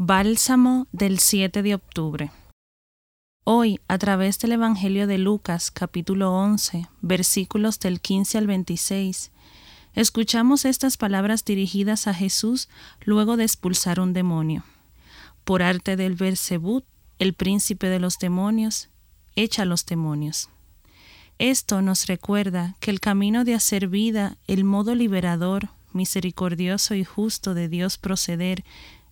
Bálsamo del 7 de octubre. Hoy, a través del Evangelio de Lucas, capítulo 11, versículos del 15 al 26, escuchamos estas palabras dirigidas a Jesús luego de expulsar un demonio. Por arte del Bersebut, el príncipe de los demonios, echa los demonios. Esto nos recuerda que el camino de hacer vida, el modo liberador, misericordioso y justo de Dios proceder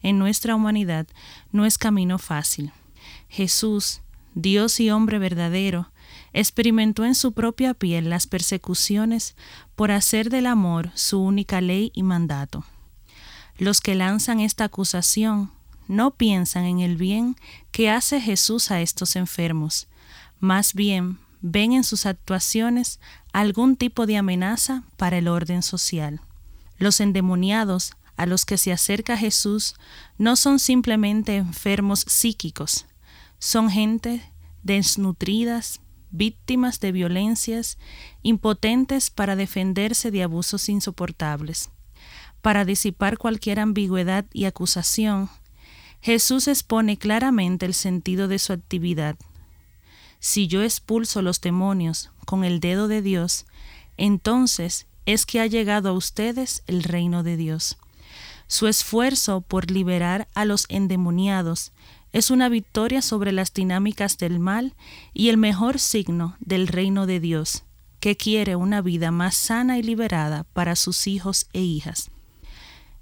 en nuestra humanidad no es camino fácil. Jesús, Dios y hombre verdadero, experimentó en su propia piel las persecuciones por hacer del amor su única ley y mandato. Los que lanzan esta acusación no piensan en el bien que hace Jesús a estos enfermos, más bien ven en sus actuaciones algún tipo de amenaza para el orden social. Los endemoniados a los que se acerca Jesús no son simplemente enfermos psíquicos, son gente desnutridas, víctimas de violencias, impotentes para defenderse de abusos insoportables. Para disipar cualquier ambigüedad y acusación, Jesús expone claramente el sentido de su actividad. Si yo expulso los demonios con el dedo de Dios, entonces es que ha llegado a ustedes el reino de Dios. Su esfuerzo por liberar a los endemoniados es una victoria sobre las dinámicas del mal y el mejor signo del reino de Dios, que quiere una vida más sana y liberada para sus hijos e hijas.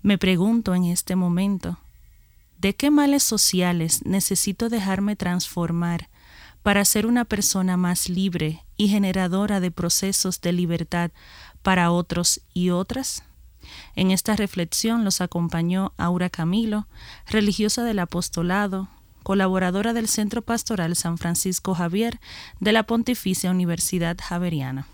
Me pregunto en este momento, ¿de qué males sociales necesito dejarme transformar para ser una persona más libre y generadora de procesos de libertad para otros y otras? En esta reflexión los acompañó Aura Camilo, religiosa del apostolado, colaboradora del Centro Pastoral San Francisco Javier de la Pontificia Universidad Javeriana.